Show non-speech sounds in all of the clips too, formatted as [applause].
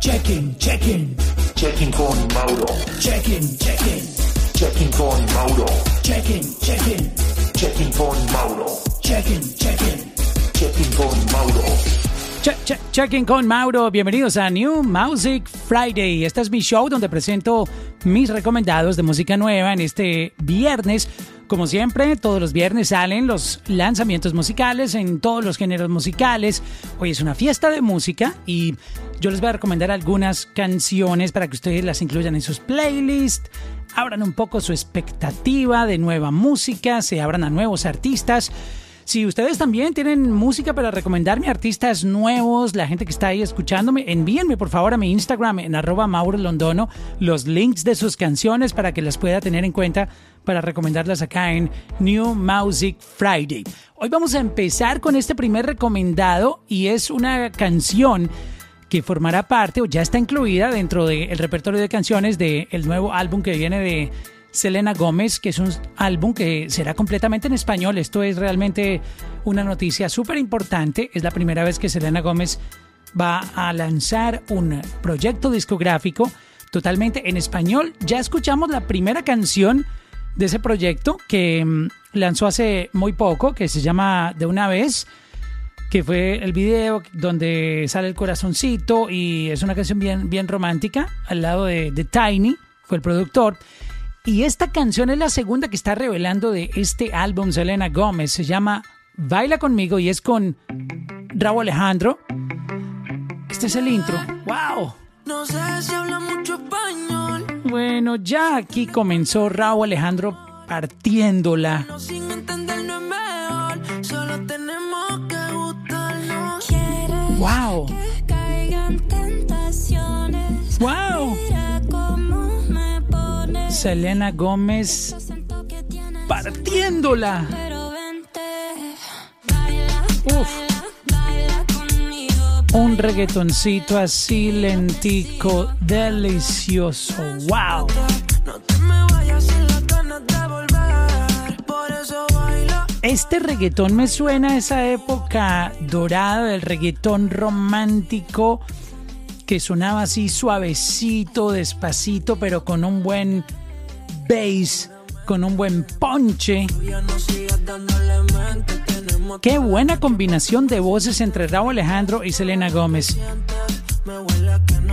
Checking, checking, Checking con Mauro. checking, checking, Checking con Mauro. checking, checking, Checking con Mauro. checking, checking. Checking con Mauro. Che- che- checking con Mauro, bienvenidos a New Music Friday. Este es mi show donde presento mis recomendados de música nueva en este viernes. Como siempre, todos los viernes salen los lanzamientos musicales en todos los géneros musicales. Hoy es una fiesta de música y yo les voy a recomendar algunas canciones para que ustedes las incluyan en sus playlists, abran un poco su expectativa de nueva música, se abran a nuevos artistas. Si ustedes también tienen música para recomendarme, artistas nuevos, la gente que está ahí escuchándome, envíenme por favor a mi Instagram en arroba Mauro los links de sus canciones para que las pueda tener en cuenta para recomendarlas acá en New Music Friday. Hoy vamos a empezar con este primer recomendado y es una canción que formará parte o ya está incluida dentro del repertorio de canciones del nuevo álbum que viene de Selena Gómez, que es un álbum que será completamente en español. Esto es realmente una noticia súper importante. Es la primera vez que Selena Gómez va a lanzar un proyecto discográfico totalmente en español. Ya escuchamos la primera canción de ese proyecto que mm, lanzó hace muy poco, que se llama De una vez que fue el video donde sale el corazoncito y es una canción bien, bien romántica, al lado de, de Tiny, fue el productor. Y esta canción es la segunda que está revelando de este álbum Selena Gómez, se llama Baila conmigo y es con Raúl Alejandro. Este es el intro. ¡Wow! No sé si habla mucho español, Bueno, ya aquí comenzó Raúl Alejandro partiéndola. no sin Selena Gómez partiéndola. Uf. un reggaetoncito así lentico, delicioso. ¡Wow! Este reggaetón me suena a esa época dorada del reggaetón romántico que sonaba así suavecito, despacito, pero con un buen bass, con un buen ponche. Qué buena combinación de voces entre Raúl Alejandro y Selena Gómez.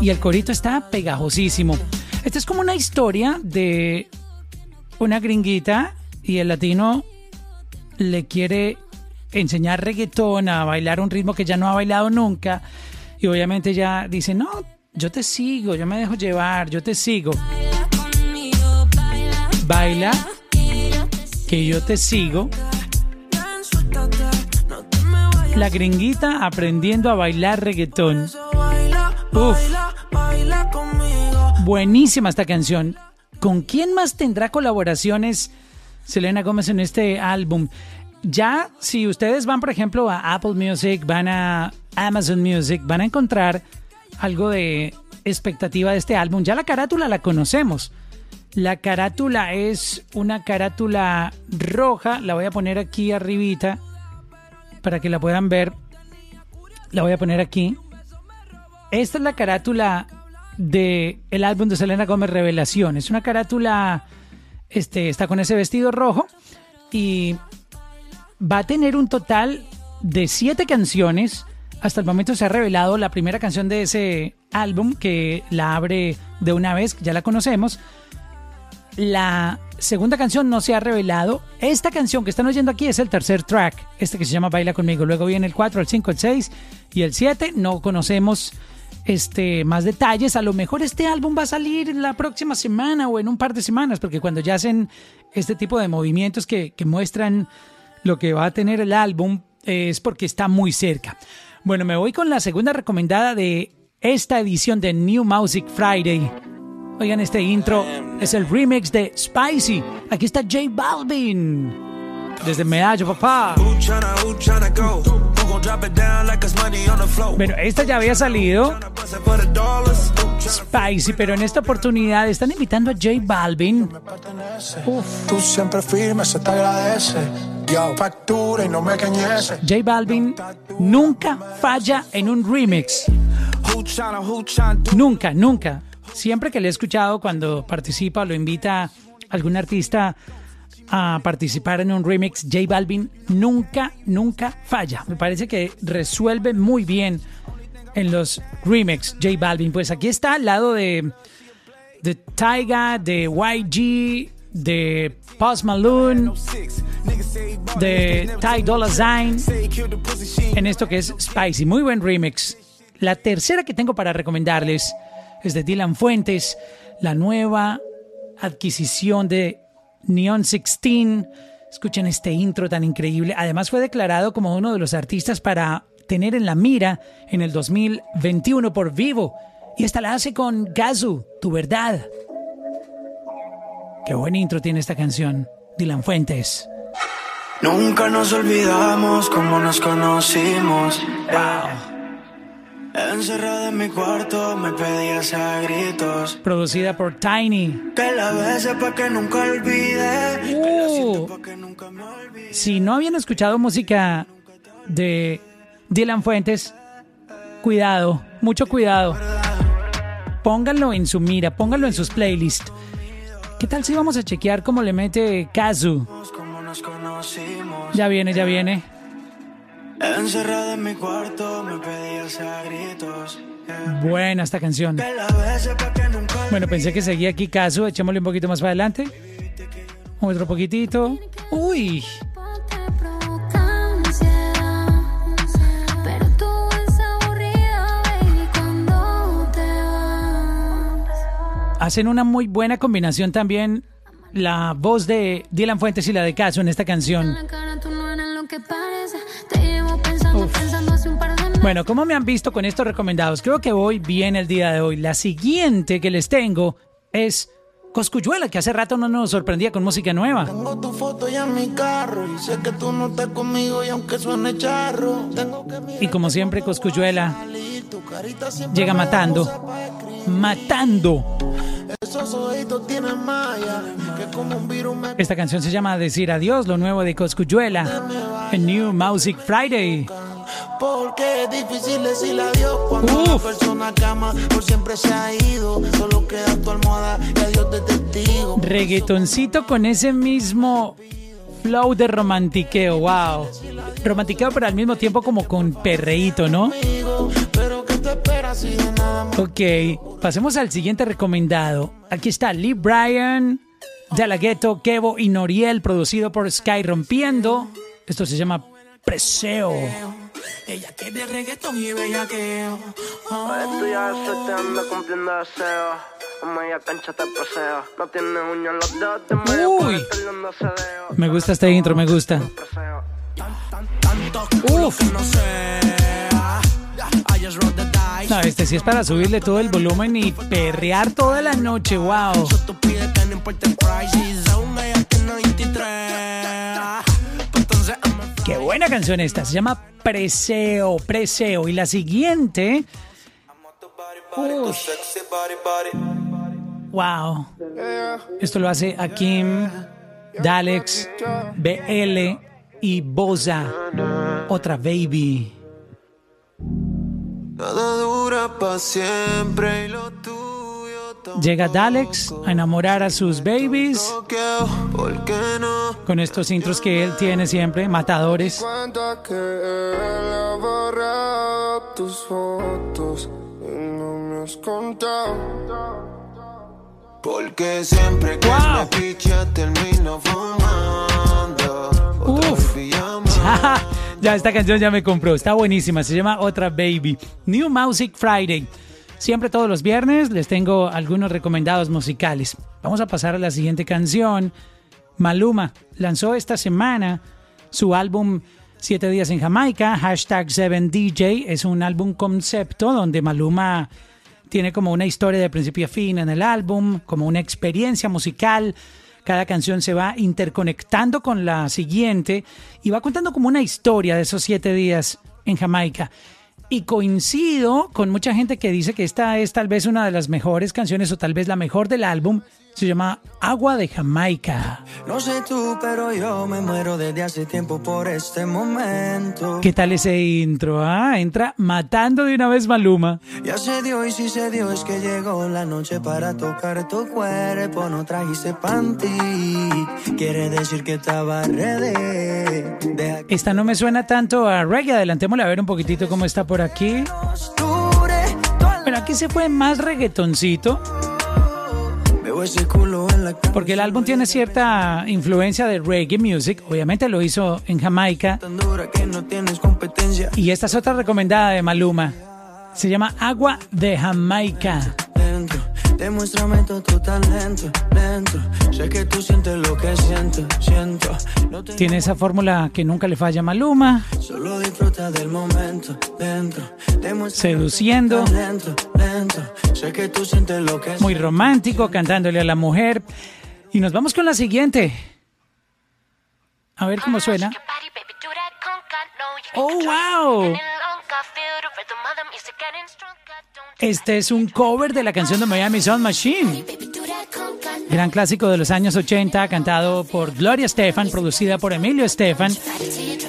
Y el corito está pegajosísimo. Esta es como una historia de una gringuita y el latino le quiere enseñar reggaetón a bailar un ritmo que ya no ha bailado nunca. Y obviamente ya dice, no, yo te sigo, yo me dejo llevar, yo te sigo. Baila Que yo te sigo. La gringuita aprendiendo a bailar reggaetón. Uf. Buenísima esta canción. ¿Con quién más tendrá colaboraciones Selena Gómez en este álbum? Ya, si ustedes van, por ejemplo, a Apple Music, van a Amazon Music, van a encontrar algo de expectativa de este álbum. Ya la carátula la conocemos. La carátula es una carátula roja. La voy a poner aquí arribita para que la puedan ver. La voy a poner aquí. Esta es la carátula de el álbum de Selena Gómez Revelación. Es una carátula, este, está con ese vestido rojo y va a tener un total de siete canciones. Hasta el momento se ha revelado la primera canción de ese álbum que la abre de una vez, ya la conocemos. La segunda canción no se ha revelado. Esta canción que están oyendo aquí es el tercer track, este que se llama Baila conmigo. Luego viene el 4, el 5, el 6 y el 7. No conocemos este, más detalles. A lo mejor este álbum va a salir la próxima semana o en un par de semanas, porque cuando ya hacen este tipo de movimientos que, muestran lo que va a tener el álbum, es porque está muy cerca. Bueno, me voy con la segunda recomendada de esta edición de New Music Friday. Oigan, este intro es el remix de Spicy. Aquí está J Balvin. Desde Medallo, papá. Bueno, esta ya había salido, Spicy, pero en esta oportunidad están invitando a J Balvin. Tú siempre firme, se te agradece. Yo, factura y no me cañese. J Balvin nunca falla en un remix. Nunca, nunca. Siempre que le he escuchado cuando participa lo invita algún artista a participar en un remix, J Balvin nunca, nunca falla. Me parece que resuelve muy bien en los remix J Balvin. Pues aquí está al lado de, de Tyga, de YG, de Post Malone, de Ty Dolla Sign en esto que es Spicy. Muy buen remix. La tercera que tengo para recomendarles es de Dylan Fuentes, la nueva adquisición de Neon 16. Escuchen este intro tan increíble. Además fue declarado como uno de los artistas para tener en la mira en el 2021 por Vivo. Y esta la hace con Gazu, Tu Verdad. Qué buen intro tiene esta canción. Dylan Fuentes. Nunca nos olvidamos cómo nos conocimos. Encerrada en mi cuarto me pedías a gritos Producida por Tiny. que la bese pa' que nunca olvide. Que la siento Uh. pa' que nunca me olvide. si no habían escuchado música de Dylan Fuentes, cuidado, mucho cuidado. Pónganlo en su mira, pónganlo en sus playlists. ¿Qué tal si vamos a chequear cómo le mete Kazu? Ya viene, ya viene. Encerrada en mi cuarto me pedías a gritos. yeah. Buena esta canción. Bueno, pensé que seguía aquí Kazu. Echémosle un poquito más para adelante. Otro poquitito. Uy, hacen una muy buena combinación también la voz de Dylan Fuentes y la de Kazu en esta canción. Bueno, ¿cómo me han visto con estos recomendados? Creo que voy bien el día de hoy. La siguiente que les tengo es Coscuyuela, que hace rato no nos sorprendía con música nueva. Tengo tu foto ya en mi carro y sé que tú no estás conmigo y aunque suene charro, tengo que mirar Y como siempre, Coscuyuela llega matando. Matando. Esta canción se llama Decir Adiós, lo nuevo de Coscuyuela. En New Music Friday. Porque es difícil decirle adiós cuando Uf. la persona que ama por siempre se ha ido. Solo queda tu almohada y adiós de testigo. Reggaetoncito con ese mismo flow de romantiqueo, wow. Romantiqueo, pero al mismo tiempo como con perreíto, ¿no? Ok, pasemos al siguiente recomendado. Aquí está Lee Bryan, De La Ghetto, Kevo y Noriel, producido por Sky Rompiendo. Esto se llama Preseo. Ella quiere reggaetón y bellaqueo. Esto ya se te anda cumpliendo deseo. En media cancha te paseo. No tienes uñas en los dedos, te medio Uy. Me gusta este intro, me gusta. Uf. No, este sí es para subirle todo el volumen y perrear toda la noche, wow. Qué buena canción esta, se llama Preseo, Preseo. Y la siguiente, wow. Esto lo hace Akim, Dalex, BL y Boza. Otra baby. Nada dura para siempre y lo tuyo. Llega Dalex a enamorar a sus babies con estos intros que él tiene siempre, matadores. Porque siempre que Wow. me picha termino fumando. Uf. [laughs] ya esta canción ya me compró, está buenísima, se llama Otra Baby. New Music Friday. Siempre todos los viernes les tengo algunos recomendados musicales. Vamos a pasar a la siguiente canción. Maluma lanzó esta semana su álbum Siete días en Jamaica, hashtag 7DJ. Es un álbum concepto donde Maluma tiene como una historia de principio a fin en el álbum, como una experiencia musical. Cada canción se va interconectando con la siguiente y va contando como una historia de esos siete días en Jamaica. Y coincido con mucha gente que dice que esta es tal vez una de las mejores canciones o tal vez la mejor del álbum, Se llama Agua de Jamaica. No sé tú, pero yo me muero desde hace tiempo por este momento. ¿Qué tal ese intro? Ah, entra matando de una vez Maluma. Ya se dio y si se dio es que llegó la noche para tocar tu cuerpo. No trajiste panty. Quiere decir que estaba ready. Deja Esta no me suena tanto a reggae. Adelantémosle a ver un poquitito cómo está por aquí. Pero aquí se fue más reggaetoncito. Porque el álbum tiene cierta influencia de reggae music. Obviamente lo hizo en Jamaica. Y esta es otra recomendada de Maluma. Se llama Agua de Jamaica. Dentro, demuéstrame todo tu talento. Dentro, sé que tú sientes lo que siento. Siento, no te Tiene esa fórmula que nunca le falla a Maluma. Solo disfruta del momento dentro. Seduciendo. lento, lento. Sé que tú sientes lo que Muy romántico, cantándole a la mujer. Y nos vamos con la siguiente. A ver cómo suena. Oh, wow. Este es un cover de la canción de Miami Sound Machine. Gran clásico de los años 80, cantado por Gloria Estefan, producida por Emilio Estefan.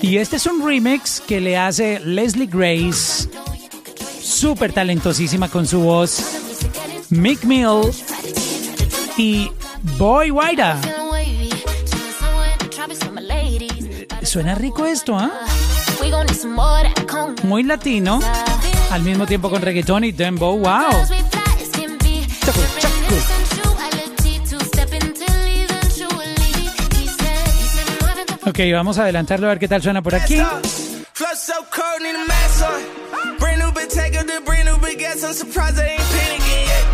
Y este es un remix que le hace Leslie Grace, súper talentosísima con su voz, Mick Mill y Boy Waida. Suena rico esto, ¿ah? Muy latino, al mismo tiempo con reggaetón y dembow, wow. Ok, vamos a adelantarlo a ver qué tal suena por aquí. Flush so cold, need a mask on. Brand new big take up the brand new big gas. I'm surprised I ain't panicking yet.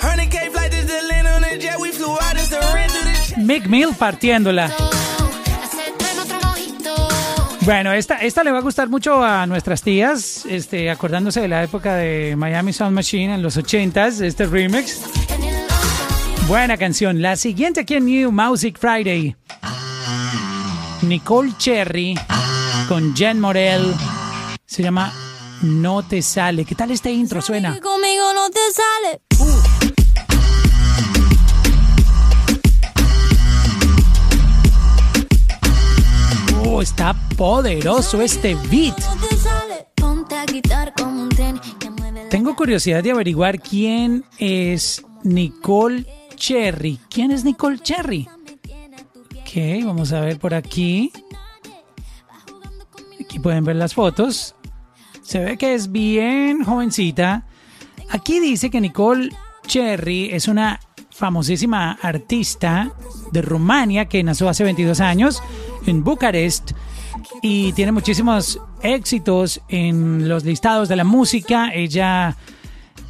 100K flight to the land on a jet. We flew out and ran through the Mick Mill partiéndola. Bueno, esta, esta le va a gustar mucho a nuestras tías, este, acordándose de la época de Miami Sound Machine en los 80s, este remix. Buena canción. La siguiente aquí en New Music Friday. Nicole Cherry con Jen Morel. Se llama No te sale. ¿Qué tal este intro? Suena. Conmigo no te sale. Poderoso este beat. Tengo curiosidad de averiguar quién es Nicole Cherry. ¿Quién es Nicole Cherry? Ok, vamos a ver por aquí. Aquí pueden ver las fotos. Se ve que es bien jovencita. Aquí dice que Nicole Cherry es una famosísima artista de Rumania que nació hace 22 años en Bucarest y tiene muchísimos éxitos en los listados de la música. Ella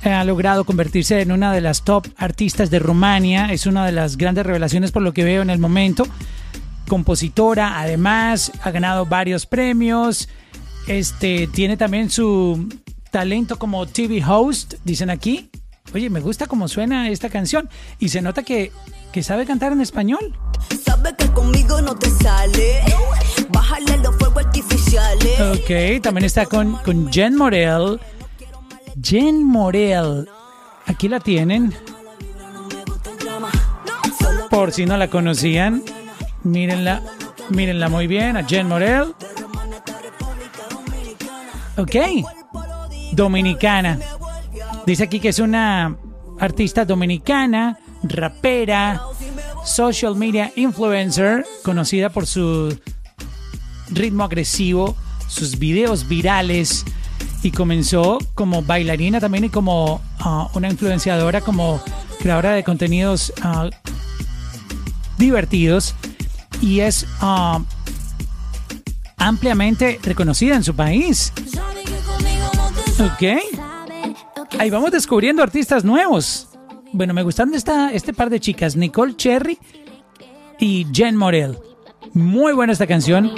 ha logrado convertirse en una de las top artistas de Rumania. Es una de las grandes revelaciones por lo que veo en el momento. Compositora, además, ha ganado varios premios. Este tiene también su talento como TV host, dicen aquí. Oye, me gusta cómo suena esta canción y se nota que, que sabe cantar en español. Sabe que conmigo no te sale. Bájale los fuegos artificiales. Ok, también está con, con Jen Morel. Jen Morel. Aquí la tienen. Por si no la conocían. Mírenla. Mírenla muy bien. A Jen Morel. Ok. Dominicana. Dice aquí que es una artista dominicana, rapera, social media influencer, conocida por su ritmo agresivo, sus videos virales y comenzó como bailarina también y como ah, una influenciadora, como creadora de contenidos ah, divertidos y es ah, ampliamente reconocida en su país. Ok. Ahí vamos descubriendo artistas nuevos. Bueno, me gustan esta, este par de chicas, Nicole Cherry y Jen Morel. Muy buena esta canción.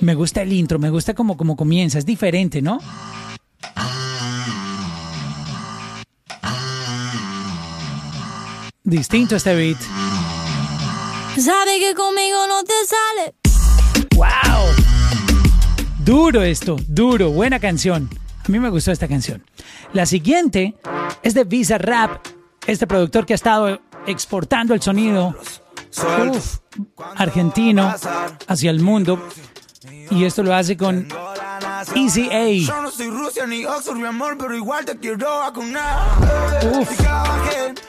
Me gusta el intro, me gusta como, como comienza, es diferente, ¿no? Distinto este beat. Sabe que conmigo no te sale. ¡Wow! Duro esto, duro, buena canción. A mí me gustó esta canción. La siguiente es de Visa Rap, este productor que ha estado exportando el sonido uf, argentino hacia el mundo. Y esto lo hace con Easy A. Yo no soy Rusia ni Oxford, mi amor, pero igual te quiero vacunar. Uf.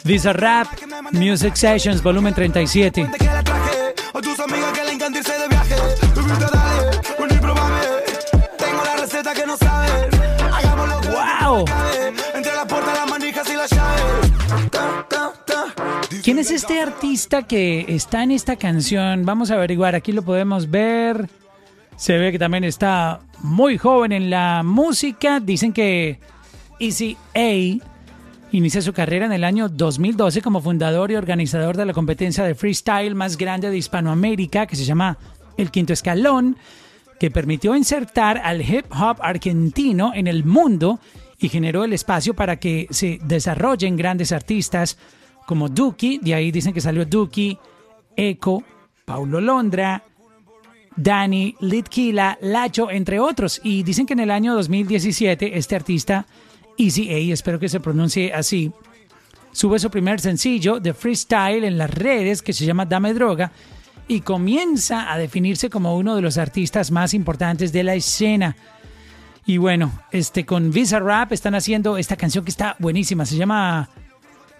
Visa Rap Music Sessions, volumen 37. que la traje, o tus amigas que le encanta irse de viaje. ¿Quién es este artista que está en esta canción? Vamos a averiguar, aquí lo podemos ver. Se ve que también está muy joven en la música. Dicen que Easy A inicia su carrera en el año 2012 como fundador y organizador de la competencia de freestyle más grande de Hispanoamérica, que se llama El Quinto Escalón, que permitió insertar al hip hop argentino en el mundo y generó el espacio para que se desarrollen grandes artistas como Duki, de ahí dicen que salió Duki, Eco, Paulo Londra, Dani, Litquila, Lacho, entre otros. Y dicen que en el año 2017 este artista, Easy A, espero que se pronuncie así, sube su primer sencillo de freestyle en las redes que se llama Dame Droga y comienza a definirse como uno de los artistas más importantes de la escena. Y bueno, este con Visa Rap están haciendo esta canción que está buenísima, se llama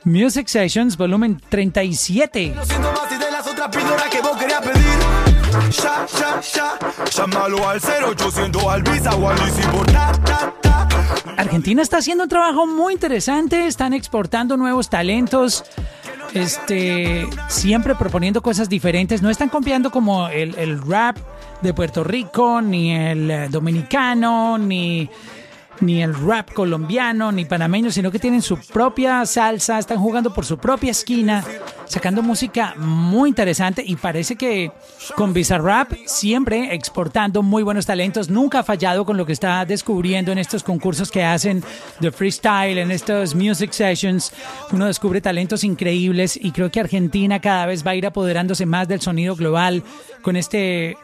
Music Sessions volumen 37. No siento más y de las otras píldoras que vos querías pedir. Ya, ya, ya. Llámalo al 0800 al Visa o al Easy por ta, ta, ta. Argentina está haciendo un trabajo muy interesante, están exportando nuevos talentos, este, siempre proponiendo cosas diferentes, no están copiando como el, el rap de Puerto Rico, ni el eh, dominicano, ni, ni el rap colombiano, ni panameño, sino que tienen su propia salsa, están jugando por su propia esquina, sacando música muy interesante y parece que con Bizarrap siempre exportando muy buenos talentos, nunca ha fallado con lo que está descubriendo en estos concursos que hacen de freestyle, en estos music sessions, uno descubre talentos increíbles y creo que Argentina cada vez va a ir apoderándose más del sonido global con este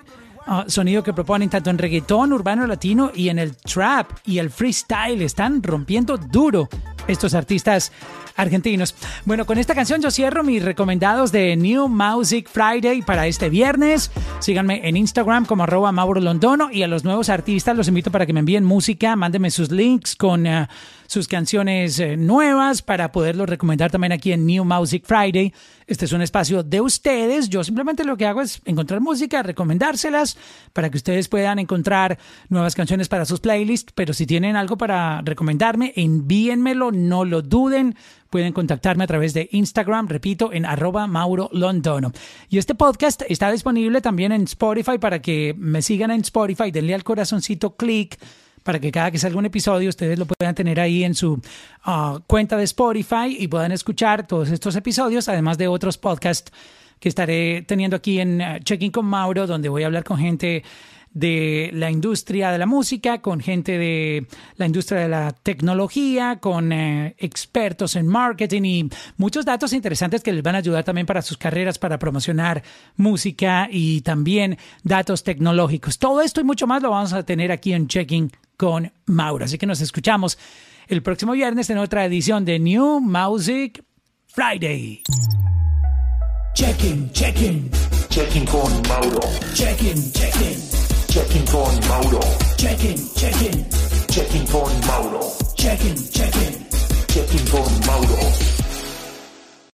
ah, sonido que proponen tanto en reggaetón, urbano latino y en el trap y el freestyle. Están rompiendo duro estos artistas argentinos. Bueno, con esta canción yo cierro mis recomendados de New Music Friday para este viernes. Síganme en Instagram como arroba Mauro Londono y a los nuevos artistas los invito para que me envíen música, mándenme sus links con eh, sus canciones eh, nuevas para poderlos recomendar también aquí en New Music Friday. Este es un espacio de ustedes. Yo simplemente lo que hago es encontrar música, recomendárselas para que ustedes puedan encontrar nuevas canciones para sus playlists. Pero si tienen algo para recomendarme, envíenmelo, no lo duden. Pueden contactarme a través de Instagram, repito, en arroba Mauro Londono. Y este podcast está disponible también en Spotify para que me sigan en Spotify. Denle al corazoncito clic para que cada que salga un episodio ustedes lo puedan tener ahí en su ah, cuenta de Spotify y puedan escuchar todos estos episodios, además de otros podcasts que estaré teniendo aquí en eh, Checking con Mauro, donde voy a hablar con gente de la industria de la música, con gente de la industria de la tecnología, con eh, expertos en marketing y muchos datos interesantes que les van a ayudar también para sus carreras, para promocionar música y también datos tecnológicos. Todo esto y mucho más lo vamos a tener aquí en Checking con Mauro. Así que nos escuchamos el próximo viernes en otra edición de New Music Friday. Checking, checking, Checking con Mauro. checking, checking, Checking con Mauro. checking, checking, Checking con Mauro. checking, checking. Checking con Mauro.